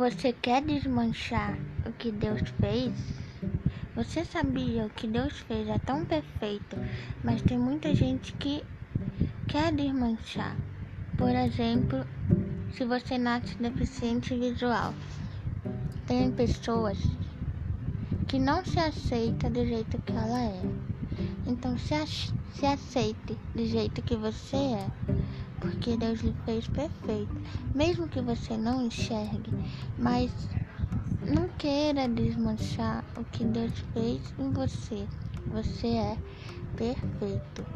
Você quer desmanchar o que Deus fez? Você sabia o que Deus fez é tão perfeito, mas tem muita gente que quer desmanchar. Por exemplo, se você nasce deficiente visual, tem pessoas que não se aceita do jeito que ela é. Então se, se aceite do jeito que você é, porque Deus lhe fez perfeito, mesmo que você não enxergue, mas não queira desmanchar o que Deus fez em você. Você é perfeito.